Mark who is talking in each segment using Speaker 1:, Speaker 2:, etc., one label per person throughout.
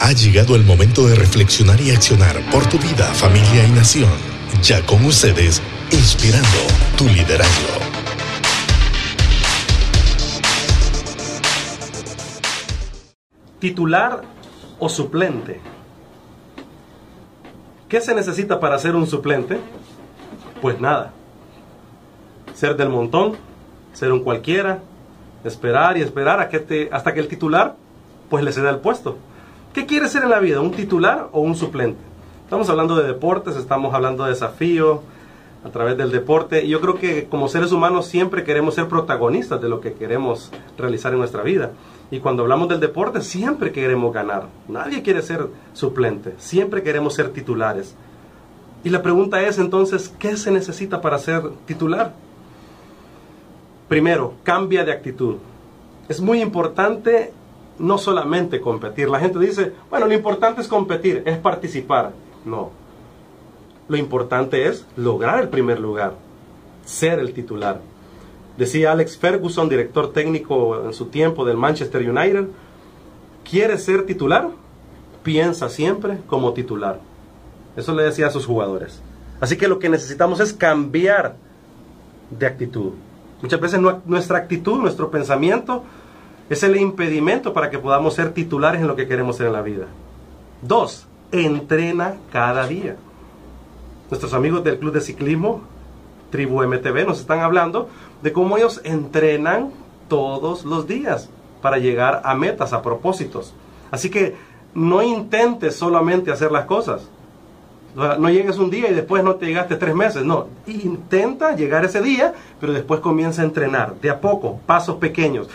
Speaker 1: Ha llegado el momento de reflexionar y accionar por tu vida, familia y nación. Ya con ustedes, inspirando tu liderazgo.
Speaker 2: Titular o suplente. ¿Qué se necesita para ser un suplente? Pues nada. Ser del montón, ser un cualquiera, esperar y esperar hasta que el titular pues le ceda el puesto. ¿Qué quieres ser en la vida? ¿Un titular o un suplente? Estamos hablando de deportes, estamos hablando de desafío a través del deporte. Y yo creo que como seres humanos siempre queremos ser protagonistas de lo que queremos realizar en nuestra vida. Y cuando hablamos del deporte siempre queremos ganar. Nadie quiere ser suplente, siempre queremos ser titulares. Y la pregunta es entonces, ¿qué se necesita para ser titular? Primero, cambia de actitud. Es muy importante no solamente competir. La gente dice, bueno, lo importante es competir, es participar. No. Lo importante es lograr el primer lugar, ser el titular. Decía Alex Ferguson, director técnico en su tiempo del Manchester United, ¿quieres ser titular? Piensa siempre como titular. Eso le decía a sus jugadores. Así que lo que necesitamos es cambiar de actitud. Muchas veces nuestra actitud, nuestro pensamiento, es el impedimento para que podamos ser titulares en lo que queremos ser en la vida. Dos, entrena cada día. Nuestros amigos del Club de Ciclismo, Tribu MTV, nos están hablando de cómo ellos entrenan todos los días para llegar a metas, a propósitos. Así que no intentes solamente hacer las cosas. No llegues un día y después no te llegaste tres meses. No, intenta llegar ese día, pero después comienza a entrenar, de a poco, pasos pequeños.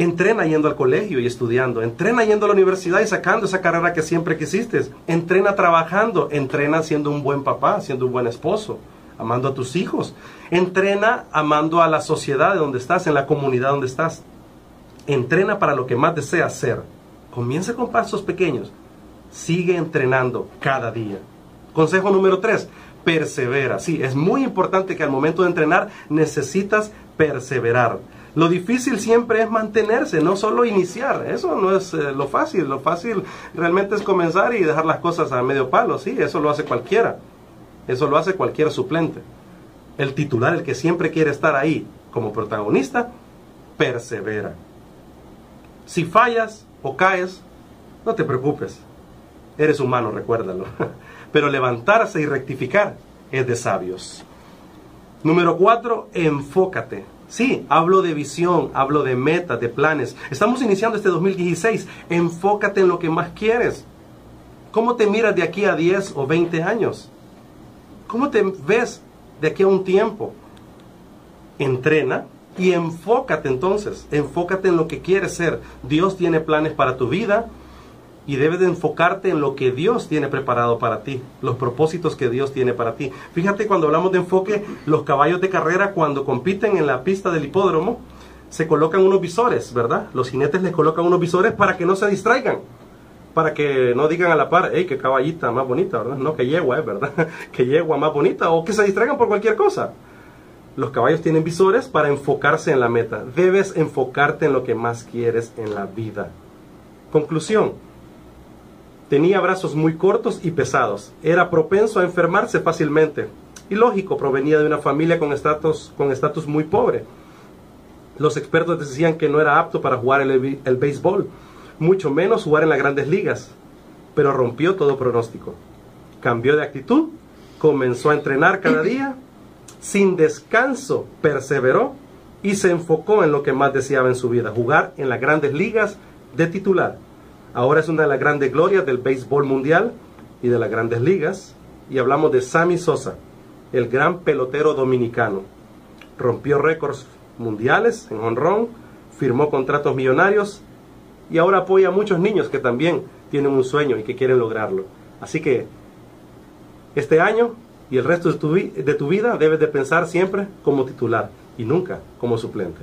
Speaker 2: Entrena yendo al colegio y estudiando. Entrena yendo a la universidad y sacando esa carrera que siempre quisiste. Entrena trabajando. Entrena siendo un buen papá, siendo un buen esposo, amando a tus hijos. Entrena amando a la sociedad de donde estás, en la comunidad donde estás. Entrena para lo que más deseas ser. Comienza con pasos pequeños. Sigue entrenando cada día. Consejo número 3. Persevera. Sí, es muy importante que al momento de entrenar necesitas perseverar. Lo difícil siempre es mantenerse, no solo iniciar. Eso no es eh, lo fácil. Lo fácil realmente es comenzar y dejar las cosas a medio palo. Sí, eso lo hace cualquiera. Eso lo hace cualquier suplente. El titular, el que siempre quiere estar ahí como protagonista, persevera. Si fallas o caes, no te preocupes. Eres humano, recuérdalo. Pero levantarse y rectificar es de sabios. Número cuatro, enfócate. Sí, hablo de visión, hablo de metas, de planes. Estamos iniciando este 2016. Enfócate en lo que más quieres. ¿Cómo te miras de aquí a 10 o 20 años? ¿Cómo te ves de aquí a un tiempo? Entrena y enfócate entonces. Enfócate en lo que quieres ser. Dios tiene planes para tu vida y debes de enfocarte en lo que Dios tiene preparado para ti, los propósitos que Dios tiene para ti. Fíjate cuando hablamos de enfoque, los caballos de carrera cuando compiten en la pista del hipódromo, se colocan unos visores, ¿verdad? Los jinetes les colocan unos visores para que no se distraigan, para que no digan a la par, hey, qué caballita más bonita, ¿verdad? No, que yegua, ¿eh? ¿verdad? que yegua más bonita, o que se distraigan por cualquier cosa. Los caballos tienen visores para enfocarse en la meta. Debes enfocarte en lo que más quieres en la vida. Conclusión Tenía brazos muy cortos y pesados. Era propenso a enfermarse fácilmente. Y lógico, provenía de una familia con estatus con estatus muy pobre. Los expertos decían que no era apto para jugar el, el béisbol, mucho menos jugar en las grandes ligas. Pero rompió todo pronóstico. Cambió de actitud, comenzó a entrenar cada día, sin descanso perseveró y se enfocó en lo que más deseaba en su vida, jugar en las grandes ligas de titular. Ahora es una de las grandes glorias del béisbol mundial y de las grandes ligas. Y hablamos de Sammy Sosa, el gran pelotero dominicano. Rompió récords mundiales en honrón, firmó contratos millonarios y ahora apoya a muchos niños que también tienen un sueño y que quieren lograrlo. Así que este año y el resto de tu, de tu vida debes de pensar siempre como titular y nunca como suplente.